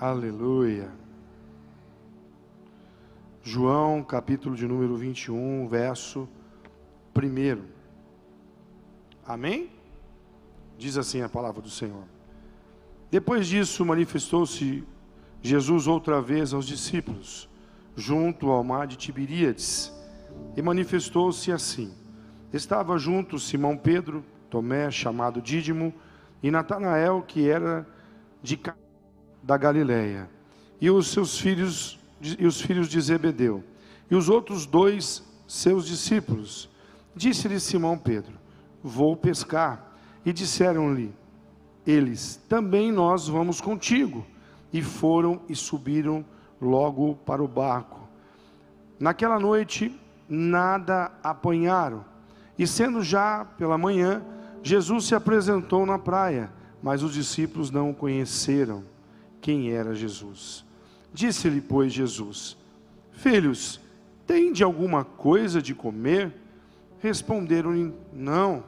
Aleluia. João, capítulo de número 21, verso 1. Amém? Diz assim a palavra do Senhor. Depois disso, manifestou-se Jesus outra vez aos discípulos, junto ao mar de Tiberíades, e manifestou-se assim: Estava junto Simão Pedro, Tomé, chamado Dídimo, e Natanael, que era de da Galileia, e os seus filhos e os filhos de Zebedeu, e os outros dois seus discípulos. Disse-lhe Simão Pedro: Vou pescar. E disseram-lhe eles: Também nós vamos contigo. E foram e subiram logo para o barco. Naquela noite nada apanharam. E sendo já pela manhã, Jesus se apresentou na praia, mas os discípulos não o conheceram quem era Jesus. Disse-lhe, pois, Jesus: Filhos, de alguma coisa de comer? Responderam-lhe: Não.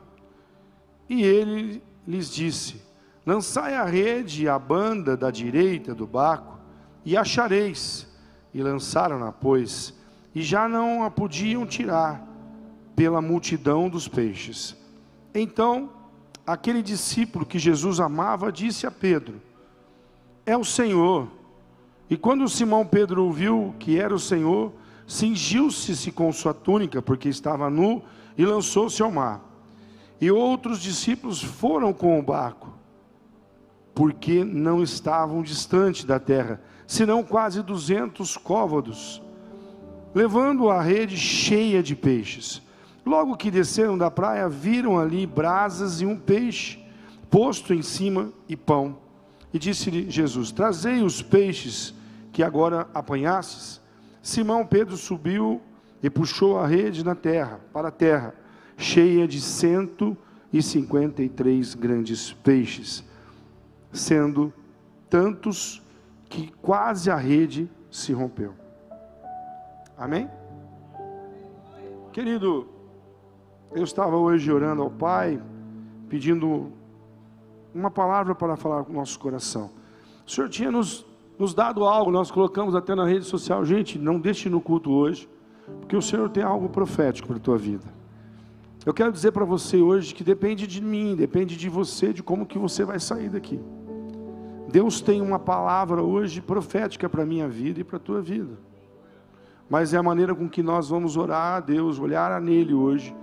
E ele lhes disse: Lançai a rede à banda da direita do barco, e achareis. E lançaram-na, pois, e já não a podiam tirar, pela multidão dos peixes. Então, aquele discípulo que Jesus amava disse a Pedro: É o Senhor. E quando Simão Pedro ouviu que era o Senhor, cingiu-se com sua túnica, porque estava nu, e lançou-se ao mar. E outros discípulos foram com o barco, porque não estavam distante da terra, senão quase duzentos côvados, levando a rede cheia de peixes. Logo que desceram da praia, viram ali brasas e um peixe posto em cima e pão. E disse-lhe Jesus: Trazei os peixes que agora apanhastes? Simão Pedro subiu e puxou a rede na terra, para a terra, cheia de cento e cinquenta e três grandes peixes, sendo tantos que quase a rede se rompeu. Amém? Querido, eu estava hoje orando ao Pai, pedindo uma palavra para falar com o nosso coração. O Senhor tinha nos nos dado algo, nós colocamos até na rede social, gente, não deixe no culto hoje, porque o Senhor tem algo profético para a tua vida. Eu quero dizer para você hoje que depende de mim, depende de você, de como que você vai sair daqui. Deus tem uma palavra hoje profética para a minha vida e para a tua vida. Mas é a maneira com que nós vamos orar a Deus, olhar a nele hoje,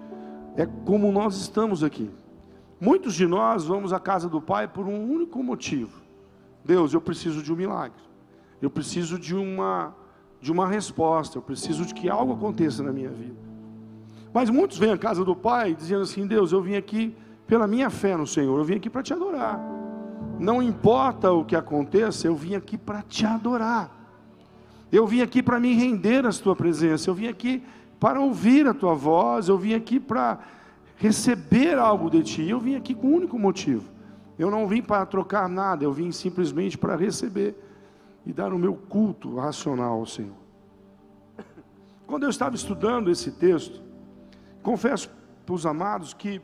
é como nós estamos aqui. Muitos de nós vamos à casa do Pai por um único motivo Deus, eu preciso de um milagre. Eu preciso de uma de uma resposta, eu preciso de que algo aconteça na minha vida. Mas muitos vêm à casa do Pai dizendo assim: Deus, eu vim aqui pela minha fé no Senhor, eu vim aqui para te adorar. Não importa o que aconteça, eu vim aqui para te adorar. Eu vim aqui para me render à tua presença, eu vim aqui para ouvir a tua voz, eu vim aqui para receber algo de ti. Eu vim aqui com um único motivo: eu não vim para trocar nada, eu vim simplesmente para receber e dar o meu culto racional ao Senhor. Quando eu estava estudando esse texto, confesso para os amados que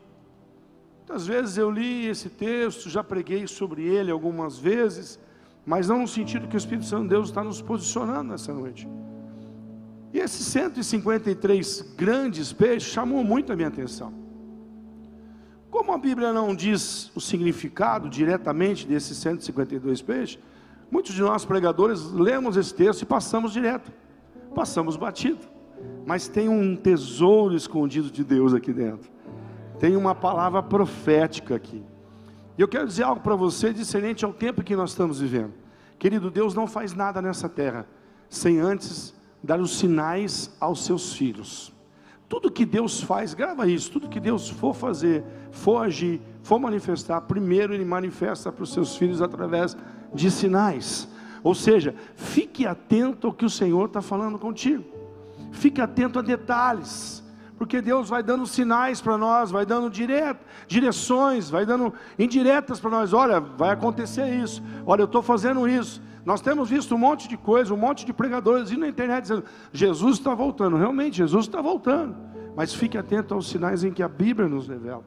muitas vezes eu li esse texto, já preguei sobre ele algumas vezes, mas não no sentido que o Espírito Santo de Deus está nos posicionando nessa noite. E esses 153 grandes peixes chamou muito a minha atenção. Como a Bíblia não diz o significado diretamente desses 152 peixes, muitos de nós pregadores lemos esse texto e passamos direto, passamos batido. Mas tem um tesouro escondido de Deus aqui dentro, tem uma palavra profética aqui. E eu quero dizer algo para você, diferente ao tempo que nós estamos vivendo. Querido, Deus não faz nada nessa terra sem antes dar os sinais aos seus filhos. Tudo que Deus faz, grava isso, tudo que Deus for fazer, for agir, for manifestar, primeiro Ele manifesta para os seus filhos através de sinais. Ou seja, fique atento ao que o Senhor está falando contigo, fique atento a detalhes, porque Deus vai dando sinais para nós, vai dando direto, direções, vai dando indiretas para nós. Olha, vai acontecer isso, olha, eu estou fazendo isso. Nós temos visto um monte de coisa, um monte de pregadores indo na internet dizendo: Jesus está voltando. Realmente, Jesus está voltando. Mas fique atento aos sinais em que a Bíblia nos revela,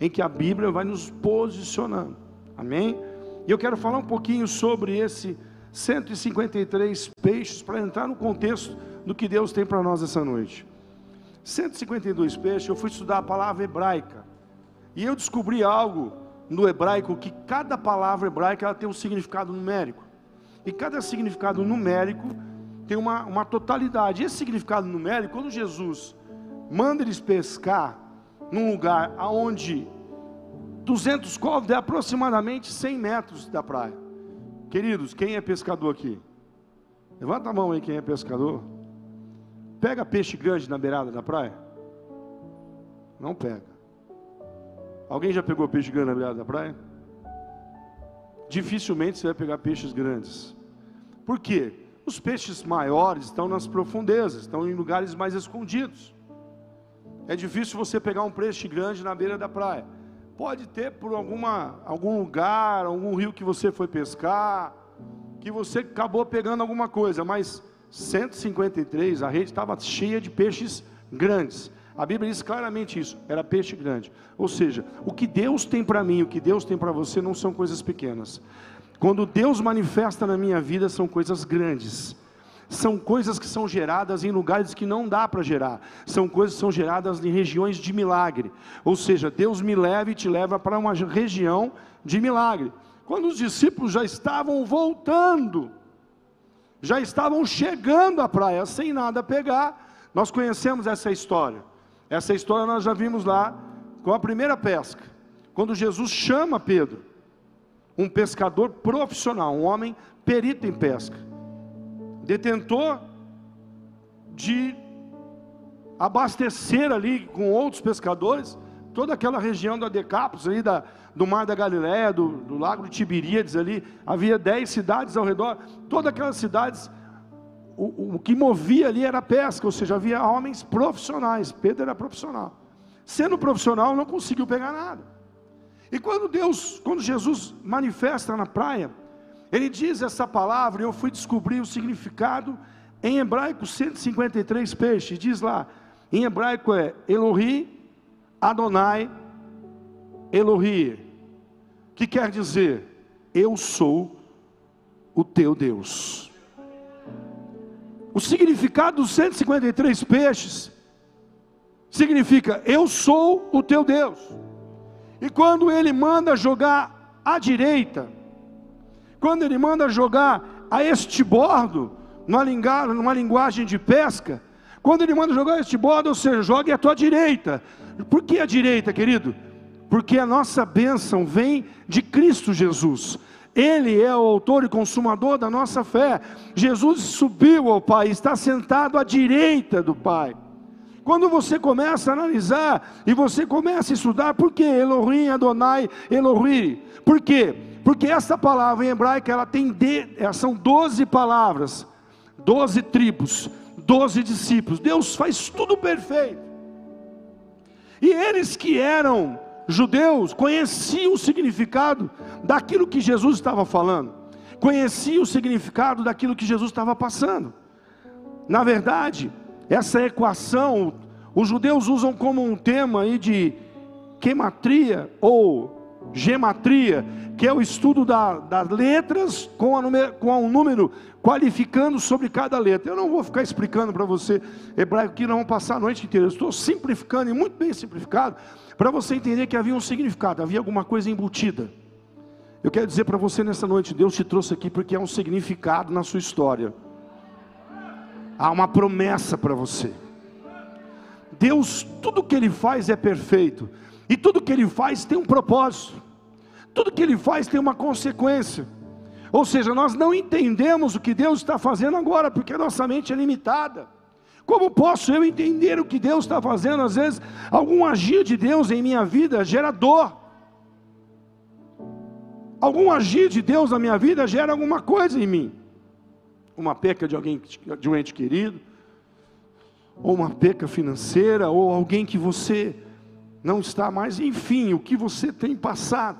em que a Bíblia vai nos posicionando. Amém? E eu quero falar um pouquinho sobre esse 153 peixes para entrar no contexto do que Deus tem para nós essa noite. 152 peixes, eu fui estudar a palavra hebraica. E eu descobri algo no hebraico que cada palavra hebraica ela tem um significado numérico. E cada significado numérico tem uma, uma totalidade. Esse significado numérico, quando Jesus manda eles pescar num lugar aonde 200 covos é aproximadamente 100 metros da praia. Queridos, quem é pescador aqui? Levanta a mão aí quem é pescador. Pega peixe grande na beirada da praia? Não pega. Alguém já pegou peixe grande na beirada da praia? Dificilmente você vai pegar peixes grandes. Por quê? Os peixes maiores estão nas profundezas, estão em lugares mais escondidos. É difícil você pegar um peixe grande na beira da praia. Pode ter por alguma, algum lugar, algum rio que você foi pescar, que você acabou pegando alguma coisa, mas 153, a rede estava cheia de peixes grandes. A Bíblia diz claramente isso, era peixe grande. Ou seja, o que Deus tem para mim, o que Deus tem para você não são coisas pequenas. Quando Deus manifesta na minha vida, são coisas grandes são coisas que são geradas em lugares que não dá para gerar, são coisas que são geradas em regiões de milagre. Ou seja, Deus me leva e te leva para uma região de milagre. Quando os discípulos já estavam voltando, já estavam chegando à praia sem nada pegar, nós conhecemos essa história. Essa história nós já vimos lá com a primeira pesca, quando Jesus chama Pedro, um pescador profissional, um homem perito em pesca detentor de abastecer ali com outros pescadores, toda aquela região da Decápolis, ali da, do Mar da Galiléia, do, do Lago de Tiberíades ali, havia dez cidades ao redor, todas aquelas cidades, o, o que movia ali era a pesca, ou seja, havia homens profissionais, Pedro era profissional. Sendo profissional, não conseguiu pegar nada. E quando Deus, quando Jesus manifesta na praia, ele diz essa palavra, e eu fui descobrir o significado em hebraico 153 peixes, diz lá, em hebraico é Elohi, Adonai, Elohi, que quer dizer, eu sou o teu Deus. O significado dos 153 peixes significa, eu sou o teu Deus. E quando ele manda jogar à direita, quando ele manda jogar a este bordo, numa linguagem de pesca, quando ele manda jogar este bordo, ou seja, jogue à tua direita. Por que a direita, querido? Porque a nossa bênção vem de Cristo Jesus. Ele é o autor e consumador da nossa fé. Jesus subiu ao Pai, está sentado à direita do Pai. Quando você começa a analisar e você começa a estudar, por que Elohim, Adonai, Elohim? Por quê? Porque essa palavra em hebraico, ela tem de, são 12 palavras, 12 tribos, 12 discípulos. Deus faz tudo perfeito. E eles que eram judeus conheciam o significado daquilo que Jesus estava falando, conheciam o significado daquilo que Jesus estava passando. Na verdade, essa equação, os judeus usam como um tema aí de quematria ou gematria, que é o estudo da, das letras com, a com um número qualificando sobre cada letra. Eu não vou ficar explicando para você hebraico que não vamos passar a noite inteira. Eu estou simplificando e muito bem simplificado para você entender que havia um significado, havia alguma coisa embutida. Eu quero dizer para você nessa noite, Deus te trouxe aqui porque há um significado na sua história. Há uma promessa para você. Deus, tudo que Ele faz é perfeito. E tudo que Ele faz tem um propósito. Tudo que Ele faz tem uma consequência. Ou seja, nós não entendemos o que Deus está fazendo agora, porque a nossa mente é limitada. Como posso eu entender o que Deus está fazendo? Às vezes, algum agir de Deus em minha vida gera dor. Algum agir de Deus na minha vida gera alguma coisa em mim uma perca de alguém, de um ente querido, ou uma perca financeira, ou alguém que você não está mais, enfim, o que você tem passado.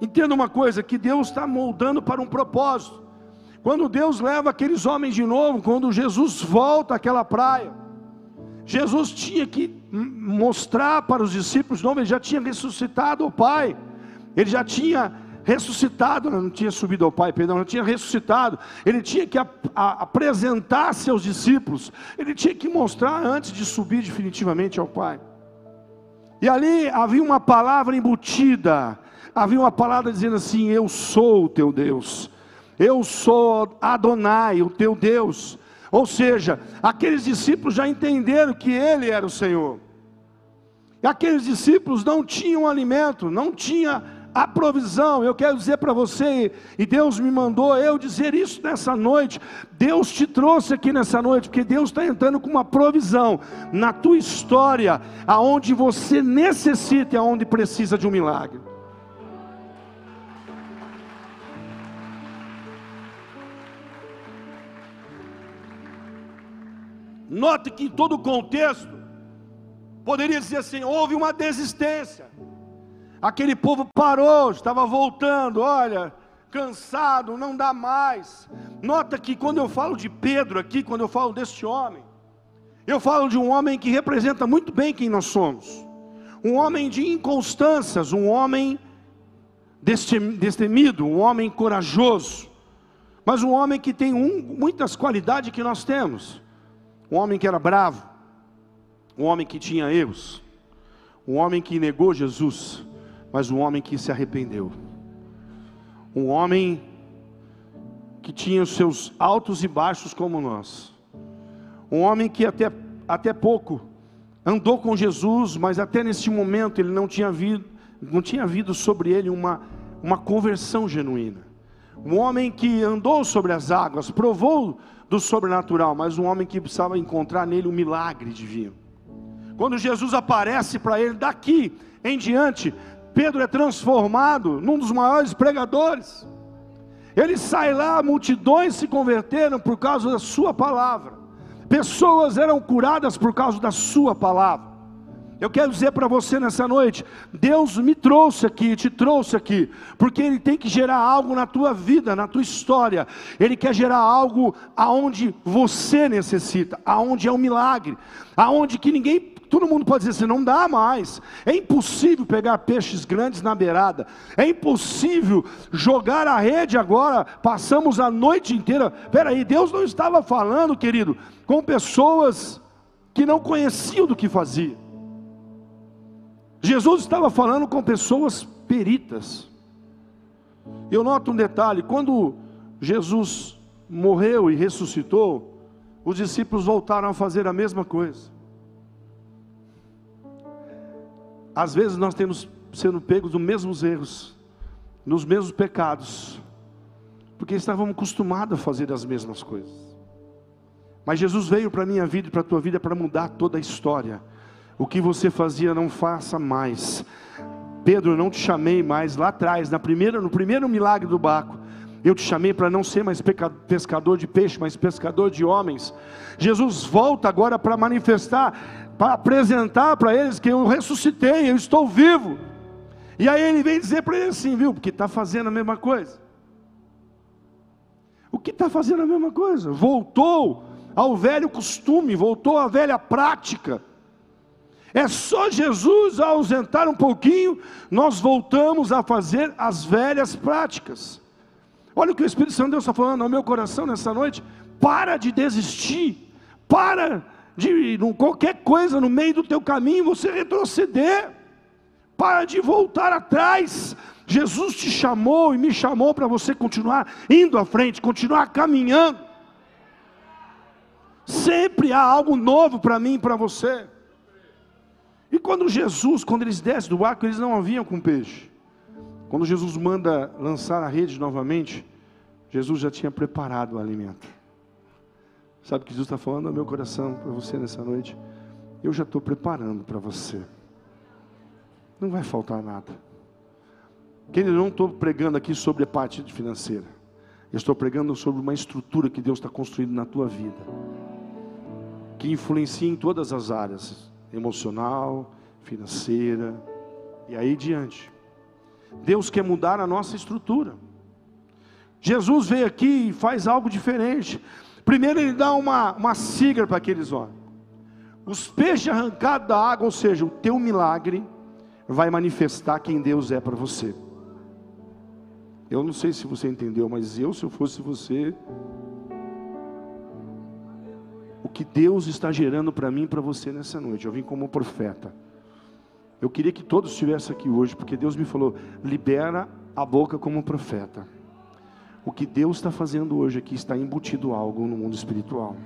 Entenda uma coisa: que Deus está moldando para um propósito. Quando Deus leva aqueles homens de novo, quando Jesus volta àquela praia, Jesus tinha que mostrar para os discípulos novo, ele já tinha ressuscitado o Pai, ele já tinha ressuscitado, não tinha subido ao Pai, perdão, não tinha ressuscitado, ele tinha que a, a, apresentar seus discípulos, ele tinha que mostrar antes de subir definitivamente ao Pai. E ali havia uma palavra embutida, havia uma palavra dizendo assim: Eu sou o teu Deus, eu sou Adonai, o teu Deus. Ou seja, aqueles discípulos já entenderam que Ele era o Senhor. E aqueles discípulos não tinham alimento, não tinha a provisão. Eu quero dizer para você, e Deus me mandou eu dizer isso nessa noite. Deus te trouxe aqui nessa noite, porque Deus está entrando com uma provisão na tua história, aonde você necessita e aonde precisa de um milagre. Note que em todo o contexto, poderia dizer assim: houve uma desistência. Aquele povo parou, estava voltando, olha, cansado, não dá mais. Nota que quando eu falo de Pedro aqui, quando eu falo deste homem, eu falo de um homem que representa muito bem quem nós somos. Um homem de inconstâncias, um homem destemido, um homem corajoso, mas um homem que tem um, muitas qualidades que nós temos. Um homem que era bravo, um homem que tinha erros, um homem que negou Jesus, mas um homem que se arrependeu. Um homem que tinha os seus altos e baixos como nós. Um homem que até, até pouco andou com Jesus, mas até nesse momento ele não tinha havido, não tinha havido sobre ele uma, uma conversão genuína. Um homem que andou sobre as águas, provou do sobrenatural, mas um homem que precisava encontrar nele um milagre divino. Quando Jesus aparece para ele, daqui em diante, Pedro é transformado num dos maiores pregadores. Ele sai lá, multidões se converteram por causa da sua palavra. Pessoas eram curadas por causa da sua palavra. Eu quero dizer para você nessa noite, Deus me trouxe aqui, te trouxe aqui, porque Ele tem que gerar algo na tua vida, na tua história. Ele quer gerar algo aonde você necessita, aonde é um milagre, aonde que ninguém, todo mundo pode dizer assim, não dá mais. É impossível pegar peixes grandes na beirada. É impossível jogar a rede agora. Passamos a noite inteira. Espera aí, Deus não estava falando, querido, com pessoas que não conheciam do que faziam. Jesus estava falando com pessoas peritas. Eu noto um detalhe: quando Jesus morreu e ressuscitou, os discípulos voltaram a fazer a mesma coisa. Às vezes nós temos sendo pegos nos mesmos erros, nos mesmos pecados, porque estávamos acostumados a fazer as mesmas coisas. Mas Jesus veio para a minha vida e para a tua vida para mudar toda a história. O que você fazia, não faça mais. Pedro, eu não te chamei mais lá atrás, na primeira, no primeiro milagre do barco. Eu te chamei para não ser mais pescador de peixe, mas pescador de homens. Jesus volta agora para manifestar, para apresentar para eles que eu ressuscitei, eu estou vivo. E aí ele vem dizer para eles assim, viu? Porque está fazendo a mesma coisa. O que está fazendo a mesma coisa? Voltou ao velho costume, voltou à velha prática. É só Jesus ausentar um pouquinho, nós voltamos a fazer as velhas práticas. Olha o que o Espírito Santo de Deus está falando ao meu coração nessa noite. Para de desistir, para de qualquer coisa no meio do teu caminho você retroceder, para de voltar atrás. Jesus te chamou e me chamou para você continuar indo à frente, continuar caminhando. Sempre há algo novo para mim e para você. E quando Jesus, quando eles descem do barco, eles não haviam com peixe. Quando Jesus manda lançar a rede novamente, Jesus já tinha preparado o alimento. Sabe que Jesus está falando ao meu coração para você nessa noite? Eu já estou preparando para você. Não vai faltar nada. Querido, eu não estou pregando aqui sobre a parte financeira. Eu estou pregando sobre uma estrutura que Deus está construindo na tua vida. Que influencia em todas as áreas emocional, financeira e aí diante. Deus quer mudar a nossa estrutura. Jesus veio aqui e faz algo diferente. Primeiro, ele dá uma, uma sigla para aqueles homens. Os peixes arrancados da água, ou seja, o teu milagre, vai manifestar quem Deus é para você. Eu não sei se você entendeu, mas eu, se eu fosse você, o que Deus está gerando para mim e para você nessa noite, eu vim como profeta. Eu queria que todos estivessem aqui hoje, porque Deus me falou: libera a boca como profeta. O que Deus está fazendo hoje aqui está embutido algo no mundo espiritual.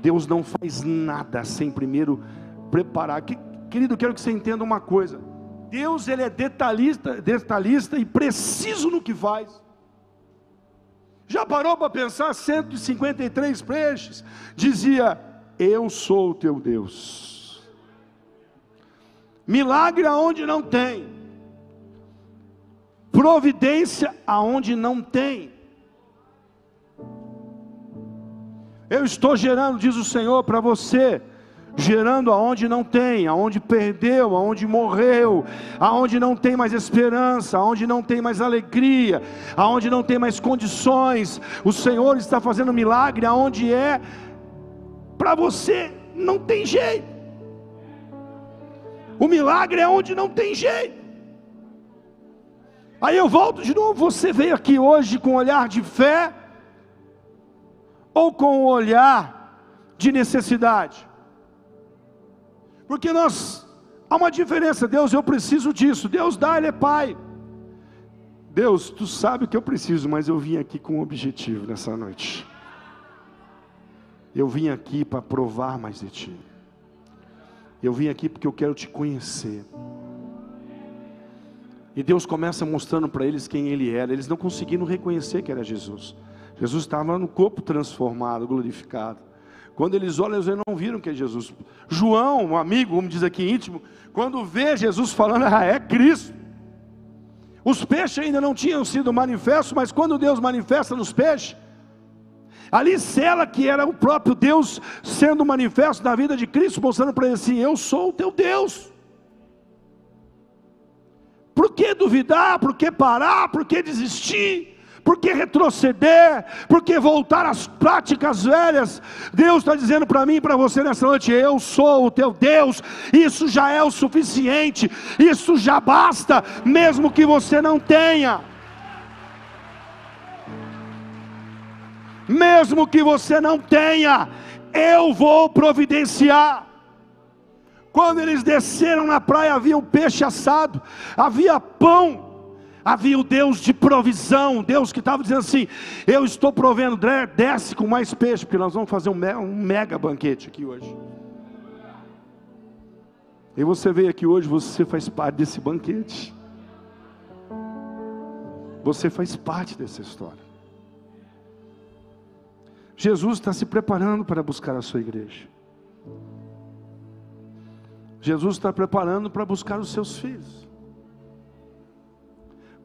Deus não faz nada sem primeiro preparar. Querido, quero que você entenda uma coisa. Deus ele é detalhista, detalhista e preciso no que faz. Já parou para pensar? 153 peixes. Dizia: Eu sou o teu Deus. Milagre aonde não tem providência aonde não tem. Eu estou gerando, diz o Senhor, para você, gerando aonde não tem, aonde perdeu, aonde morreu, aonde não tem mais esperança, aonde não tem mais alegria, aonde não tem mais condições. O Senhor está fazendo milagre aonde é para você não tem jeito. O milagre é onde não tem jeito. Aí eu volto de novo. Você veio aqui hoje com um olhar de fé ou com um olhar de necessidade? Porque nós há uma diferença. Deus, eu preciso disso. Deus dá, Ele é Pai. Deus, tu sabe o que eu preciso, mas eu vim aqui com um objetivo nessa noite. Eu vim aqui para provar mais de ti. Eu vim aqui porque eu quero te conhecer. E Deus começa mostrando para eles quem Ele era. Eles não conseguiram reconhecer que era Jesus. Jesus estava no corpo transformado, glorificado. Quando eles olham, eles não viram que é Jesus. João, um amigo, como diz aqui íntimo, quando vê Jesus falando, ah, é Cristo. Os peixes ainda não tinham sido manifestos, mas quando Deus manifesta nos peixes, ali cela que era o próprio Deus sendo manifesto na vida de Cristo, mostrando para ele assim: Eu sou o teu Deus. Por que duvidar? Por que parar? Por que desistir? Por que retroceder? Por que voltar às práticas velhas? Deus está dizendo para mim e para você nessa noite: Eu sou o teu Deus, isso já é o suficiente, isso já basta, mesmo que você não tenha. Mesmo que você não tenha, eu vou providenciar. Quando eles desceram na praia, havia um peixe assado, havia pão, havia o Deus de provisão, Deus que estava dizendo assim: Eu estou provendo, desce com mais peixe, porque nós vamos fazer um mega banquete aqui hoje. E você veio aqui hoje, você faz parte desse banquete. Você faz parte dessa história. Jesus está se preparando para buscar a sua igreja. Jesus está preparando para buscar os seus filhos.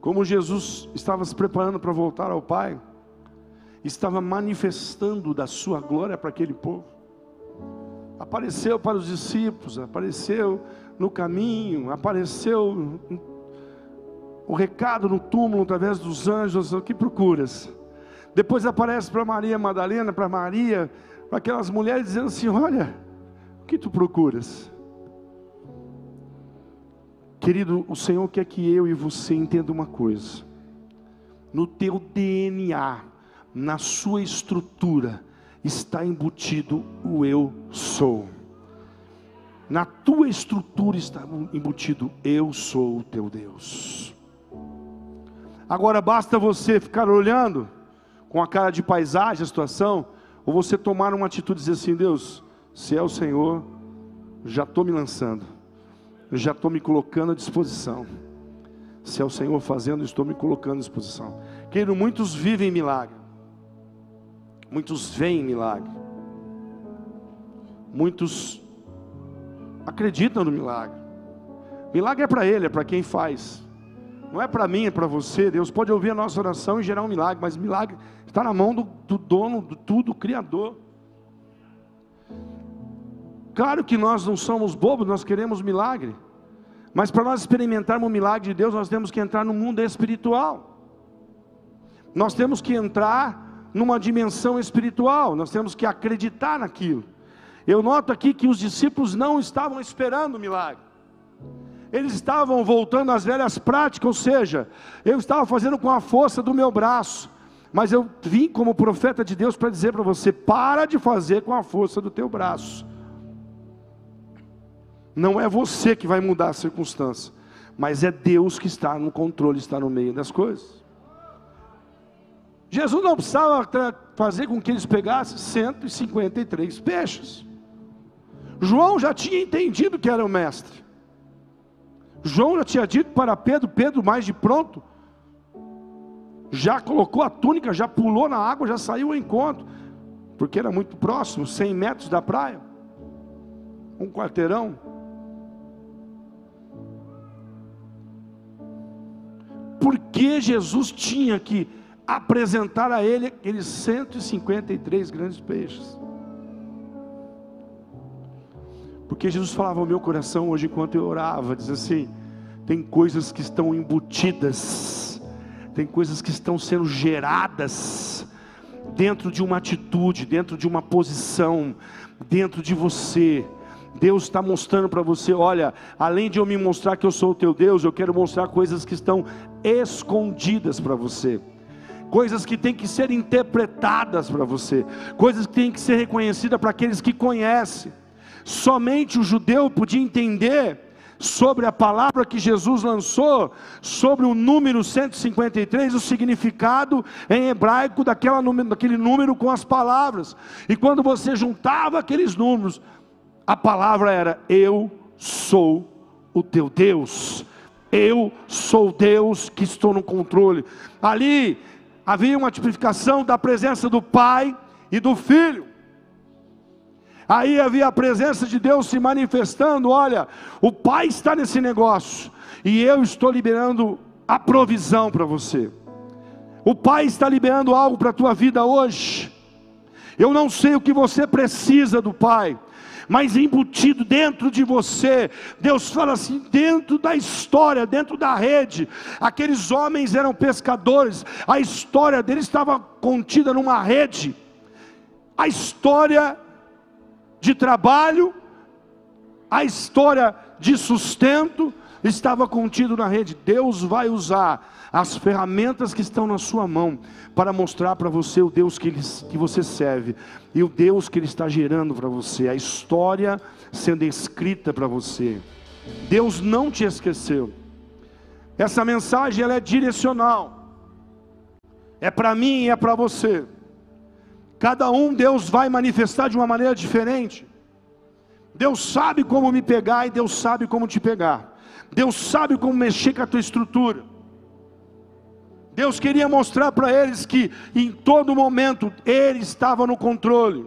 Como Jesus estava se preparando para voltar ao Pai, estava manifestando da sua glória para aquele povo. Apareceu para os discípulos, apareceu no caminho, apareceu o recado no túmulo através dos anjos, o que procuras? Depois aparece para Maria Madalena, para Maria, para aquelas mulheres dizendo assim: Olha, o que tu procuras? Querido, o Senhor quer que eu e você entenda uma coisa. No teu DNA, na sua estrutura, está embutido o eu sou. Na tua estrutura está embutido eu sou o teu Deus. Agora basta você ficar olhando com a cara de paisagem a situação, ou você tomar uma atitude e dizer assim: Deus, se é o Senhor, já estou me lançando eu já estou me colocando à disposição. Se é o Senhor fazendo, estou me colocando à disposição. Querido, muitos vivem milagre. Muitos veem milagre. Muitos acreditam no milagre. Milagre é para ele, é para quem faz. Não é para mim, é para você. Deus pode ouvir a nossa oração e gerar um milagre, mas milagre está na mão do, do dono de tudo, do Criador. Claro que nós não somos bobos, nós queremos milagre. Mas para nós experimentarmos o milagre de Deus, nós temos que entrar no mundo espiritual. Nós temos que entrar numa dimensão espiritual, nós temos que acreditar naquilo. Eu noto aqui que os discípulos não estavam esperando o milagre. eles estavam voltando às velhas práticas, ou seja, eu estava fazendo com a força do meu braço, mas eu vim como profeta de Deus para dizer para você: para de fazer com a força do teu braço. Não é você que vai mudar a circunstância, mas é Deus que está no controle, está no meio das coisas. Jesus não precisava fazer com que eles pegassem 153 peixes. João já tinha entendido que era o mestre. João já tinha dito para Pedro, Pedro mais de pronto, já colocou a túnica, já pulou na água, já saiu ao encontro, porque era muito próximo, 100 metros da praia, um quarteirão. Por que Jesus tinha que apresentar a ele aqueles 153 grandes peixes? Porque Jesus falava ao meu coração hoje enquanto eu orava, diz assim: tem coisas que estão embutidas, tem coisas que estão sendo geradas dentro de uma atitude, dentro de uma posição, dentro de você. Deus está mostrando para você: olha, além de eu me mostrar que eu sou o teu Deus, eu quero mostrar coisas que estão escondidas para você coisas que têm que ser interpretadas para você, coisas que têm que ser reconhecidas para aqueles que conhecem. Somente o judeu podia entender sobre a palavra que Jesus lançou, sobre o número 153, o significado em hebraico daquela, daquele número com as palavras. E quando você juntava aqueles números, a palavra era: Eu sou o teu Deus. Eu sou Deus que estou no controle. Ali havia uma tipificação da presença do Pai e do Filho. Aí havia a presença de Deus se manifestando: olha, o Pai está nesse negócio, e eu estou liberando a provisão para você. O Pai está liberando algo para a tua vida hoje. Eu não sei o que você precisa do Pai, mas embutido dentro de você, Deus fala assim: dentro da história, dentro da rede, aqueles homens eram pescadores, a história deles estava contida numa rede, a história de trabalho, a história de sustento estava contido na rede. Deus vai usar as ferramentas que estão na sua mão para mostrar para você o Deus que, ele, que você serve e o Deus que Ele está gerando para você, a história sendo escrita para você. Deus não te esqueceu. Essa mensagem ela é direcional. É para mim e é para você. Cada um Deus vai manifestar de uma maneira diferente. Deus sabe como me pegar e Deus sabe como te pegar. Deus sabe como mexer com a tua estrutura. Deus queria mostrar para eles que em todo momento Ele estava no controle.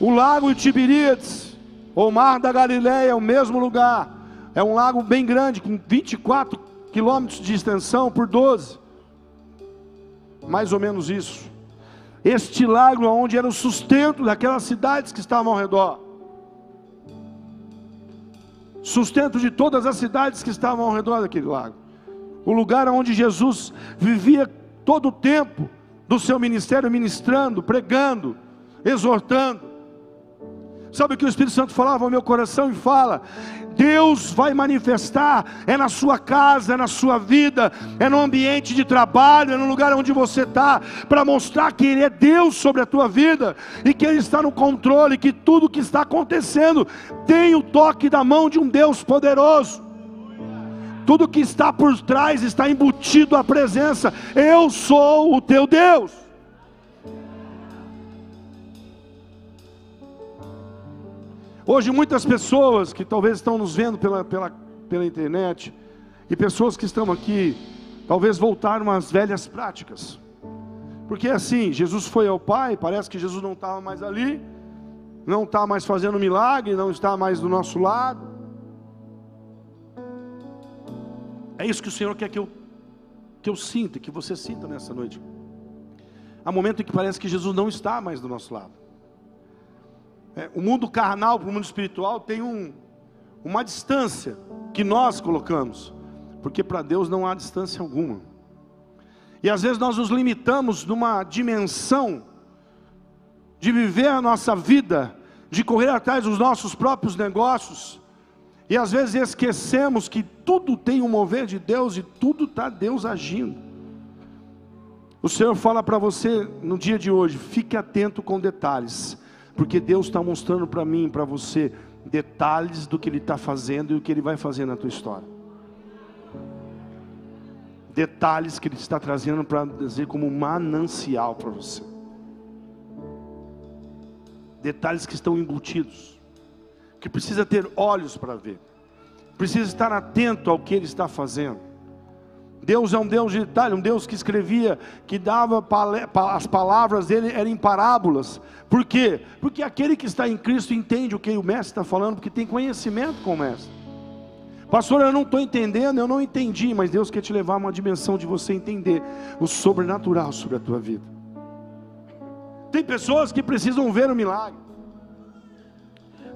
O lago de Tiberíades, ou mar da Galileia, é o mesmo lugar. É um lago bem grande, com 24 quilômetros de extensão por 12. Mais ou menos isso este lago onde era o sustento daquelas cidades que estavam ao redor. Sustento de todas as cidades que estavam ao redor daquele lago. O lugar onde Jesus vivia todo o tempo do seu ministério ministrando, pregando, exortando. Sabe o que o Espírito Santo falava ao meu coração e fala? Deus vai manifestar, é na sua casa, é na sua vida, é no ambiente de trabalho, é no lugar onde você está, para mostrar que Ele é Deus sobre a tua vida e que Ele está no controle, que tudo que está acontecendo tem o toque da mão de um Deus poderoso. Tudo que está por trás está embutido à presença. Eu sou o teu Deus. Hoje, muitas pessoas que talvez estão nos vendo pela, pela, pela internet, e pessoas que estão aqui, talvez voltaram às velhas práticas. Porque assim, Jesus foi ao Pai, parece que Jesus não estava mais ali, não está mais fazendo milagre, não está mais do nosso lado. É isso que o Senhor quer que eu, que eu sinta, que você sinta nessa noite. Há momento em que parece que Jesus não está mais do nosso lado. É, o mundo carnal para o mundo espiritual tem um, uma distância que nós colocamos, porque para Deus não há distância alguma. E às vezes nós nos limitamos numa dimensão de viver a nossa vida, de correr atrás dos nossos próprios negócios, E às vezes esquecemos que tudo tem um mover de Deus e tudo está Deus agindo. O Senhor fala para você no dia de hoje: fique atento com detalhes, porque Deus está mostrando para mim e para você detalhes do que Ele está fazendo e o que Ele vai fazer na tua história. Detalhes que Ele está trazendo para dizer como manancial para você. Detalhes que estão embutidos, que precisa ter olhos para ver, precisa estar atento ao que Ele está fazendo. Deus é um Deus de detalhe, um Deus que escrevia, que dava as palavras dele eram em parábolas. Por quê? Porque aquele que está em Cristo entende o que o mestre está falando, porque tem conhecimento com o mestre. Pastor, eu não estou entendendo, eu não entendi, mas Deus quer te levar a uma dimensão de você entender o sobrenatural sobre a tua vida. Tem pessoas que precisam ver o milagre.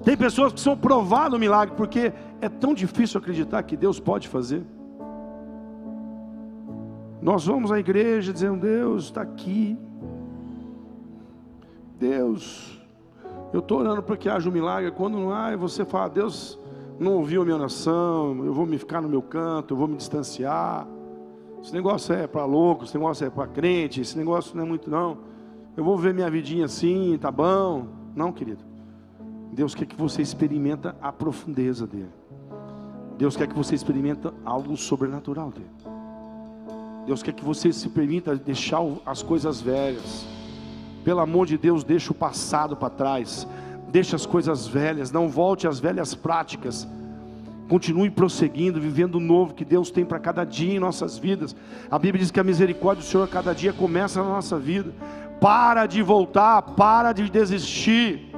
Tem pessoas que precisam provar o milagre, porque é tão difícil acreditar que Deus pode fazer. Nós vamos à igreja dizendo: Deus está aqui. Deus, eu estou orando para que haja um milagre. Quando não há, você fala: Deus não ouviu a minha oração, eu vou me ficar no meu canto, eu vou me distanciar. Esse negócio é para louco, esse negócio é para crente, esse negócio não é muito não. Eu vou ver minha vidinha assim, tá bom? Não, querido. Deus quer que você experimenta a profundeza dele. Deus quer que você experimenta algo sobrenatural dele. Deus quer que você se permita deixar as coisas velhas. Pelo amor de Deus, deixa o passado para trás. Deixa as coisas velhas, não volte às velhas práticas. Continue prosseguindo, vivendo o novo que Deus tem para cada dia em nossas vidas. A Bíblia diz que a misericórdia do Senhor a cada dia começa na nossa vida. Para de voltar, para de desistir,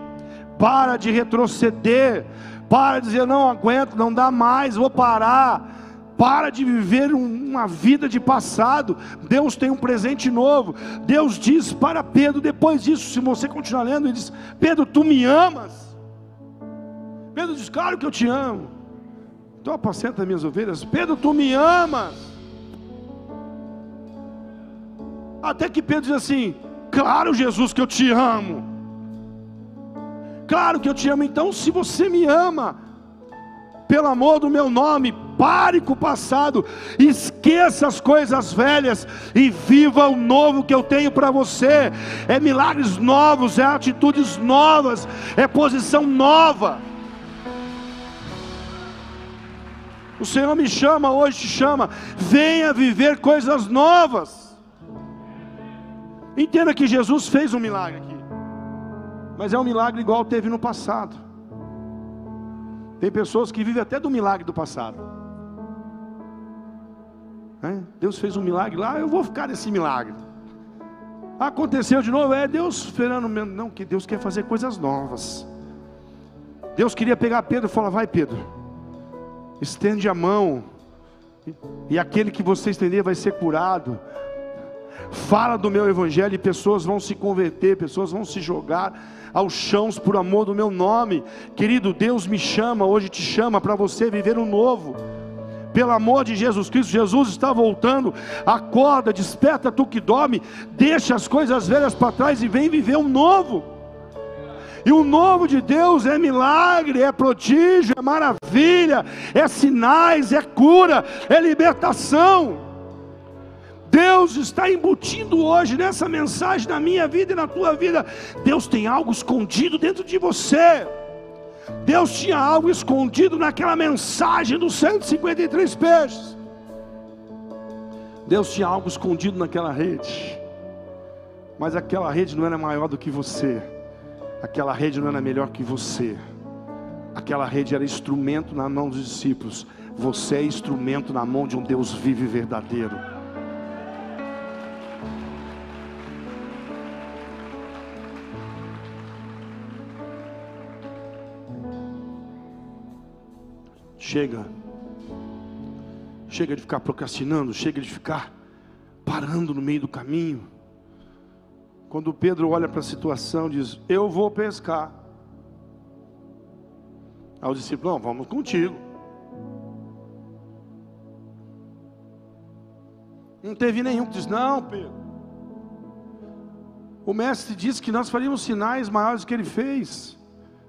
para de retroceder, para de dizer não aguento, não dá mais, vou parar para de viver uma vida de passado. Deus tem um presente novo. Deus diz para Pedro, depois disso, se você continuar lendo, ele diz: Pedro, tu me amas? Pedro diz: Claro que eu te amo. Então apacenta minhas ovelhas. Pedro, tu me amas? Até que Pedro diz assim: Claro, Jesus, que eu te amo. Claro que eu te amo. Então, se você me ama, pelo amor do meu nome, pare com o passado, esqueça as coisas velhas e viva o novo que eu tenho para você. É milagres novos, é atitudes novas, é posição nova. O Senhor me chama hoje, te chama, venha viver coisas novas. Entenda que Jesus fez um milagre mas é um milagre igual teve no passado. Tem pessoas que vivem até do milagre do passado. É? Deus fez um milagre lá, eu vou ficar nesse milagre. Aconteceu de novo, é Deus esperando, não, que Deus quer fazer coisas novas. Deus queria pegar Pedro e falar: Vai, Pedro, estende a mão, e aquele que você estender vai ser curado. Fala do meu evangelho e pessoas vão se converter, pessoas vão se jogar aos chãos por amor do meu nome. Querido, Deus me chama, hoje te chama para você viver o um novo. Pelo amor de Jesus Cristo, Jesus está voltando. Acorda, desperta tu que dorme, deixa as coisas velhas para trás e vem viver um novo. E o novo de Deus é milagre, é prodígio, é maravilha, é sinais, é cura, é libertação. Deus está embutindo hoje nessa mensagem na minha vida e na tua vida. Deus tem algo escondido dentro de você. Deus tinha algo escondido naquela mensagem dos 153 peixes. Deus tinha algo escondido naquela rede. Mas aquela rede não era maior do que você. Aquela rede não era melhor que você. Aquela rede era instrumento na mão dos discípulos. Você é instrumento na mão de um Deus vivo e verdadeiro. Chega. Chega de ficar procrastinando, chega de ficar parando no meio do caminho. Quando Pedro olha para a situação, diz: Eu vou pescar. Aí o discípulo: vamos contigo. Não teve nenhum que diz: Não, Pedro. O mestre disse que nós faríamos sinais maiores que ele fez.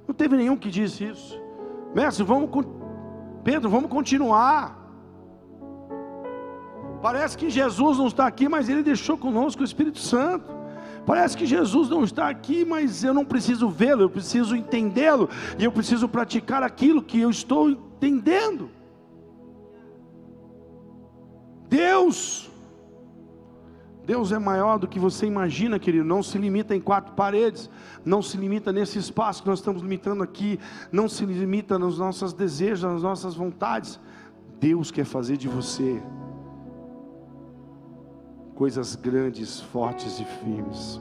Não teve nenhum que disse isso. Mestre, vamos Pedro, vamos continuar. Parece que Jesus não está aqui, mas Ele deixou conosco o Espírito Santo. Parece que Jesus não está aqui, mas eu não preciso vê-lo, eu preciso entendê-lo, e eu preciso praticar aquilo que eu estou entendendo. Deus, Deus é maior do que você imagina, querido. Não se limita em quatro paredes, não se limita nesse espaço que nós estamos limitando aqui, não se limita nos nossos desejos, nas nossas vontades. Deus quer fazer de você coisas grandes, fortes e firmes.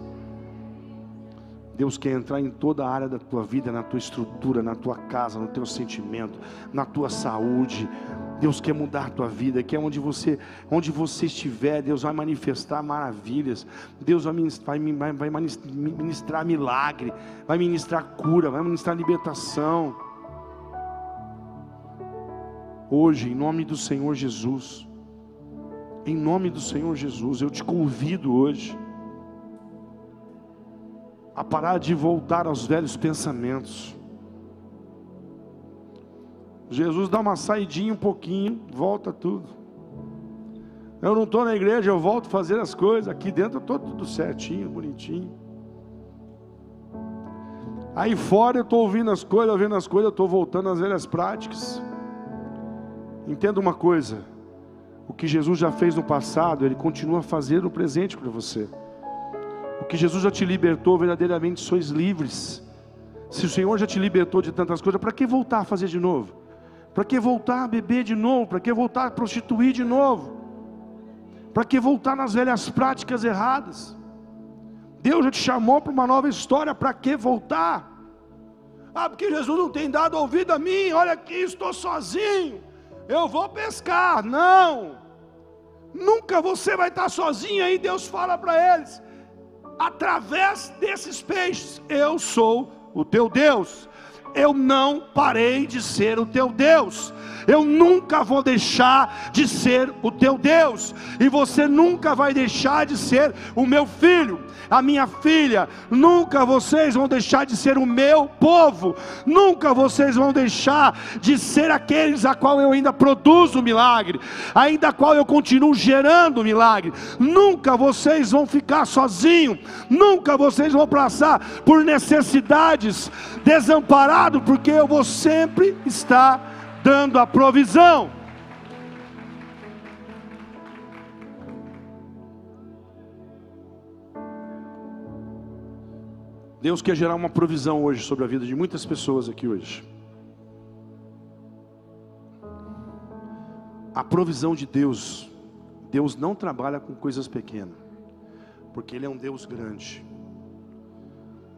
Deus quer entrar em toda a área da tua vida, na tua estrutura, na tua casa, no teu sentimento, na tua saúde. Deus quer mudar a tua vida, que é onde você, onde você estiver, Deus vai manifestar maravilhas. Deus vai ministrar, vai, vai ministrar milagre, vai ministrar cura, vai ministrar libertação. Hoje, em nome do Senhor Jesus, em nome do Senhor Jesus, eu te convido hoje a parar de voltar aos velhos pensamentos. Jesus dá uma saidinha um pouquinho, volta tudo. Eu não estou na igreja, eu volto a fazer as coisas. Aqui dentro eu estou tudo certinho, bonitinho. Aí fora eu estou ouvindo as coisas, ouvindo as coisas, eu estou voltando às velhas práticas. Entenda uma coisa: o que Jesus já fez no passado, Ele continua a fazer no presente para você. O que Jesus já te libertou, verdadeiramente sois livres. Se o Senhor já te libertou de tantas coisas, para que voltar a fazer de novo? Para que voltar a beber de novo? Para que voltar a prostituir de novo? Para que voltar nas velhas práticas erradas? Deus já te chamou para uma nova história, para que voltar? Ah, porque Jesus não tem dado ouvido a mim, olha aqui, estou sozinho eu vou pescar. Não, nunca você vai estar sozinho aí. Deus fala para eles, através desses peixes, eu sou o teu Deus. Eu não parei de ser o teu Deus eu nunca vou deixar de ser o teu Deus, e você nunca vai deixar de ser o meu filho, a minha filha, nunca vocês vão deixar de ser o meu povo, nunca vocês vão deixar de ser aqueles a qual eu ainda produzo milagre, ainda a qual eu continuo gerando milagre, nunca vocês vão ficar sozinhos, nunca vocês vão passar por necessidades, desamparados, porque eu vou sempre estar a provisão. Deus quer gerar uma provisão hoje sobre a vida de muitas pessoas aqui hoje. A provisão de Deus, Deus não trabalha com coisas pequenas, porque Ele é um Deus grande.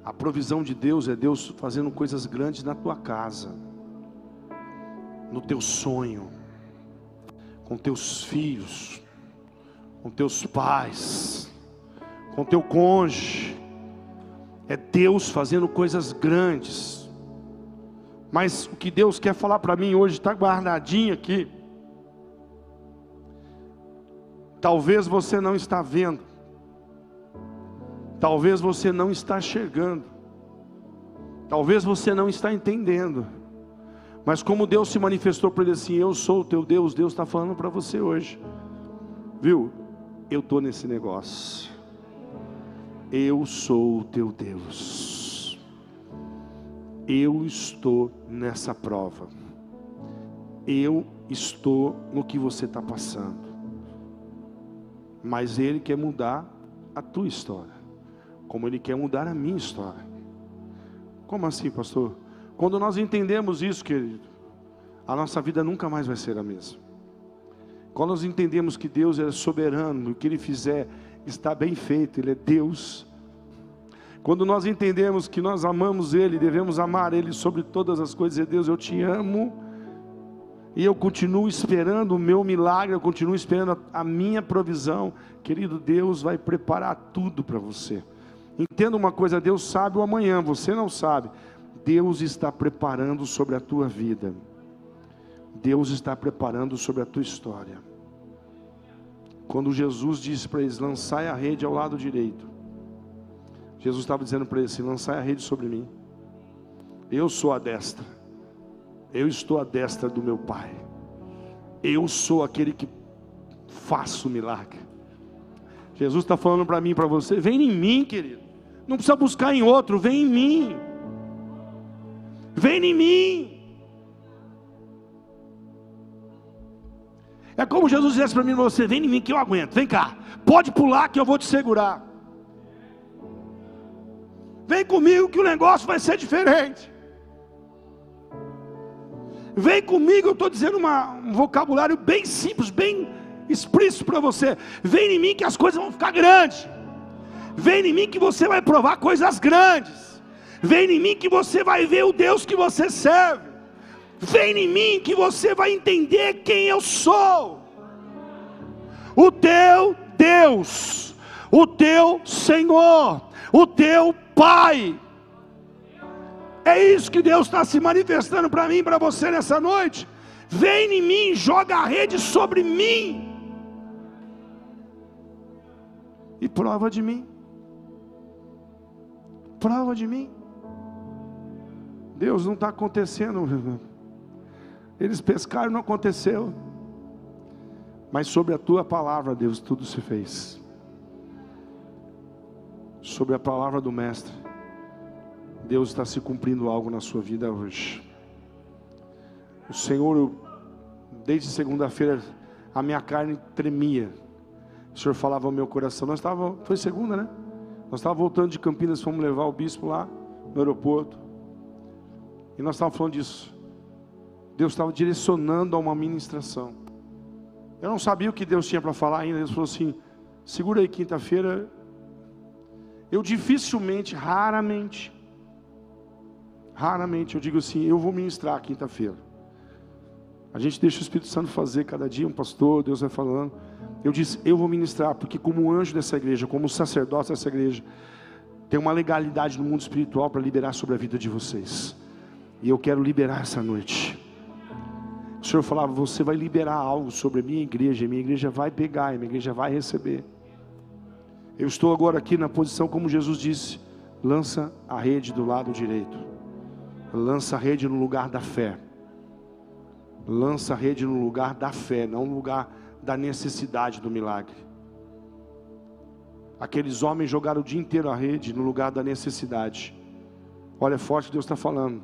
A provisão de Deus é Deus fazendo coisas grandes na tua casa no teu sonho, com teus filhos, com teus pais, com teu cônjuge. É Deus fazendo coisas grandes. Mas o que Deus quer falar para mim hoje está guardadinho aqui. Talvez você não está vendo. Talvez você não está chegando. Talvez você não está entendendo. Mas como Deus se manifestou para ele assim, eu sou o teu Deus, Deus está falando para você hoje. Viu? Eu estou nesse negócio. Eu sou o teu Deus. Eu estou nessa prova. Eu estou no que você está passando. Mas Ele quer mudar a tua história. Como Ele quer mudar a minha história. Como assim, pastor? Quando nós entendemos isso, querido, a nossa vida nunca mais vai ser a mesma. Quando nós entendemos que Deus é soberano, o que Ele fizer está bem feito, Ele é Deus. Quando nós entendemos que nós amamos Ele, devemos amar Ele sobre todas as coisas, e Deus, eu te amo, e eu continuo esperando o meu milagre, eu continuo esperando a minha provisão, querido Deus vai preparar tudo para você. Entenda uma coisa: Deus sabe o amanhã, você não sabe, Deus está preparando sobre a tua vida. Deus está preparando sobre a tua história. Quando Jesus disse para eles: lançai a rede ao lado direito, Jesus estava dizendo para eles assim: lançai a rede sobre mim. Eu sou a destra. Eu estou à destra do meu Pai. Eu sou aquele que faço o milagre. Jesus está falando para mim e para você: vem em mim, querido. Não precisa buscar em outro, vem em mim. Vem em mim. É como Jesus dissesse para mim: você vem em mim que eu aguento. Vem cá, pode pular que eu vou te segurar. Vem comigo que o negócio vai ser diferente. Vem comigo, eu estou dizendo uma, um vocabulário bem simples, bem explícito para você. Vem em mim que as coisas vão ficar grandes. Vem em mim que você vai provar coisas grandes. Vem em mim que você vai ver o Deus que você serve. Vem em mim que você vai entender quem eu sou. O teu Deus, o teu Senhor, o teu Pai. É isso que Deus está se manifestando para mim para você nessa noite. Vem em mim, joga a rede sobre mim. e prova de mim. Prova de mim. Deus não está acontecendo. Eles pescaram, não aconteceu. Mas sobre a tua palavra, Deus, tudo se fez. Sobre a palavra do Mestre, Deus está se cumprindo algo na sua vida hoje. O Senhor, desde segunda-feira, a minha carne tremia o Senhor falava ao meu coração. Nós estava, foi segunda, né? Nós estávamos voltando de Campinas, fomos levar o bispo lá no aeroporto. E nós estávamos falando disso. Deus estava direcionando a uma ministração. Eu não sabia o que Deus tinha para falar ainda. Deus falou assim: segura aí quinta-feira. Eu dificilmente, raramente, raramente eu digo assim: eu vou ministrar quinta-feira. A gente deixa o Espírito Santo fazer cada dia, um pastor, Deus vai falando. Eu disse, eu vou ministrar, porque como anjo dessa igreja, como sacerdote dessa igreja, tem uma legalidade no mundo espiritual para liberar sobre a vida de vocês. E eu quero liberar essa noite. O Senhor falava, você vai liberar algo sobre a minha igreja, a minha igreja vai pegar, a minha igreja vai receber. Eu estou agora aqui na posição como Jesus disse: lança a rede do lado direito, lança a rede no lugar da fé, lança a rede no lugar da fé, não no lugar da necessidade do milagre. Aqueles homens jogaram o dia inteiro a rede no lugar da necessidade. Olha, é forte Deus está falando.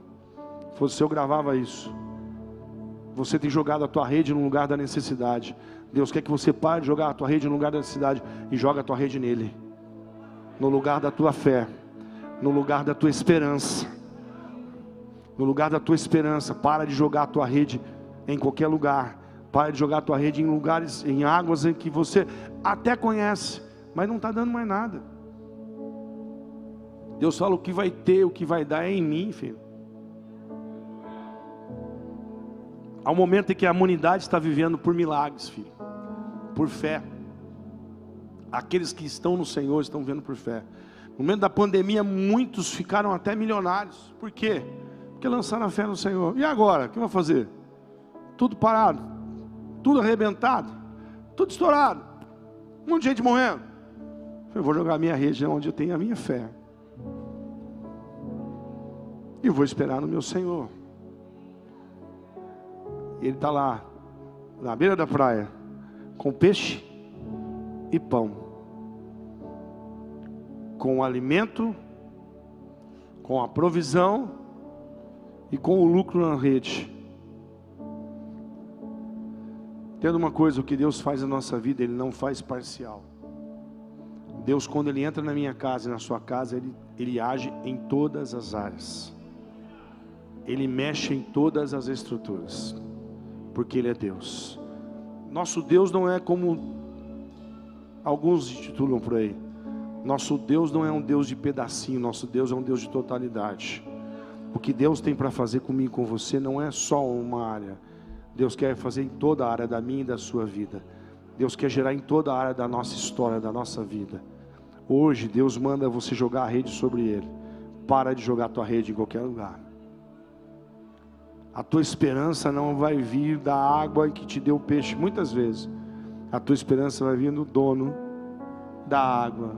Se fosse eu gravava isso. Você tem jogado a tua rede no lugar da necessidade. Deus quer que você pare de jogar a tua rede no lugar da necessidade e joga a tua rede nele. No lugar da tua fé, no lugar da tua esperança. No lugar da tua esperança, para de jogar a tua rede em qualquer lugar para de jogar a tua rede em lugares, em águas em que você até conhece, mas não está dando mais nada. Deus fala: o que vai ter, o que vai dar é em mim, filho. Há um momento em que a humanidade está vivendo por milagres, filho, por fé. Aqueles que estão no Senhor estão vendo por fé. No momento da pandemia, muitos ficaram até milionários. Por quê? Porque lançaram a fé no Senhor. E agora? O que vai fazer? Tudo parado tudo arrebentado, tudo estourado, um monte de gente morrendo. Eu vou jogar minha rede onde eu tenho a minha fé. E vou esperar no meu Senhor. Ele está lá, na beira da praia, com peixe e pão, com o alimento, com a provisão e com o lucro na rede. Entenda uma coisa: o que Deus faz na nossa vida, Ele não faz parcial. Deus, quando Ele entra na minha casa e na sua casa, Ele, Ele age em todas as áreas. Ele mexe em todas as estruturas, porque Ele é Deus. Nosso Deus não é como alguns titulam por aí. Nosso Deus não é um Deus de pedacinho, nosso Deus é um Deus de totalidade. O que Deus tem para fazer comigo e com você não é só uma área Deus quer fazer em toda a área da minha e da sua vida. Deus quer gerar em toda a área da nossa história, da nossa vida. Hoje, Deus manda você jogar a rede sobre Ele. Para de jogar a tua rede em qualquer lugar. A tua esperança não vai vir da água que te deu o peixe, muitas vezes. A tua esperança vai vir do dono da água,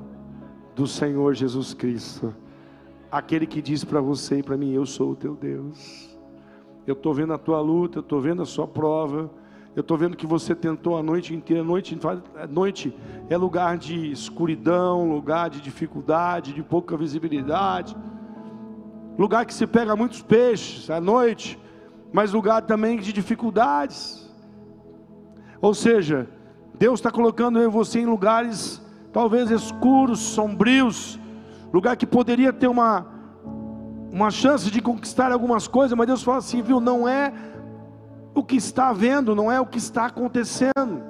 do Senhor Jesus Cristo. Aquele que diz para você e para mim: Eu sou o teu Deus. Eu estou vendo a tua luta, eu estou vendo a sua prova. Eu estou vendo que você tentou a noite inteira. Noite, noite é lugar de escuridão, lugar de dificuldade, de pouca visibilidade. Lugar que se pega muitos peixes à noite, mas lugar também de dificuldades. Ou seja, Deus está colocando eu e você em lugares talvez escuros, sombrios, lugar que poderia ter uma, uma chance de conquistar algumas coisas, mas Deus fala assim, viu, não é o que está vendo, não é o que está acontecendo.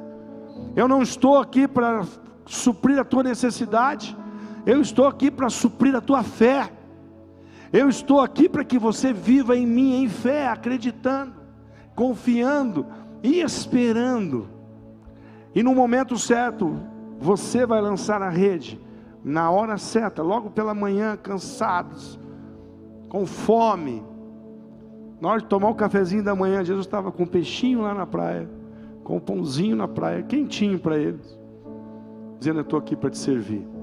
Eu não estou aqui para suprir a tua necessidade, eu estou aqui para suprir a tua fé. Eu estou aqui para que você viva em mim em fé, acreditando, confiando e esperando. E no momento certo, você vai lançar a rede, na hora certa, logo pela manhã, cansados, com fome, na hora de tomar o cafezinho da manhã, Jesus estava com um peixinho lá na praia, com um pãozinho na praia, quentinho para eles, dizendo: Eu estou aqui para te servir.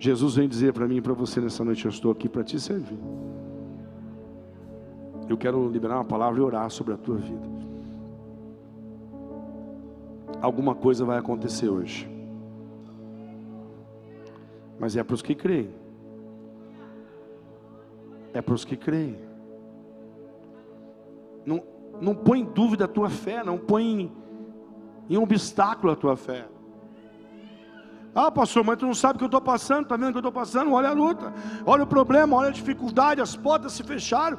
Jesus vem dizer para mim e para você nessa noite: Eu estou aqui para te servir. Eu quero liberar uma palavra e orar sobre a tua vida. Alguma coisa vai acontecer hoje, mas é para os que creem. É para os que creem. Não, não põe em dúvida a tua fé, não põe em, obstáculo a tua fé. Ah, pastor, mas tu não sabe o que eu estou passando, está vendo o que eu estou passando? Olha a luta, olha o problema, olha a dificuldade, as portas se fecharam,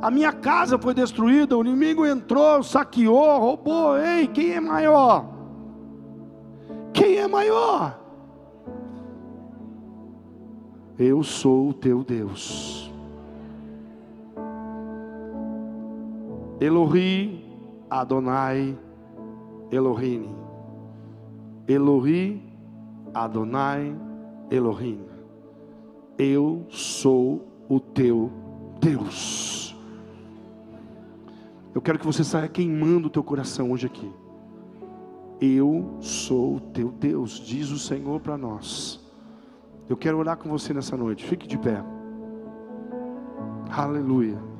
a minha casa foi destruída, o inimigo entrou, saqueou, roubou. Ei, quem é maior? Quem é maior? Eu sou o teu Deus. Elohi Adonai Elohim. Elohi Adonai Elohim. Eu sou o teu Deus. Eu quero que você saia queimando o teu coração hoje aqui. Eu sou o teu Deus, diz o Senhor para nós. Eu quero orar com você nessa noite. Fique de pé. Aleluia.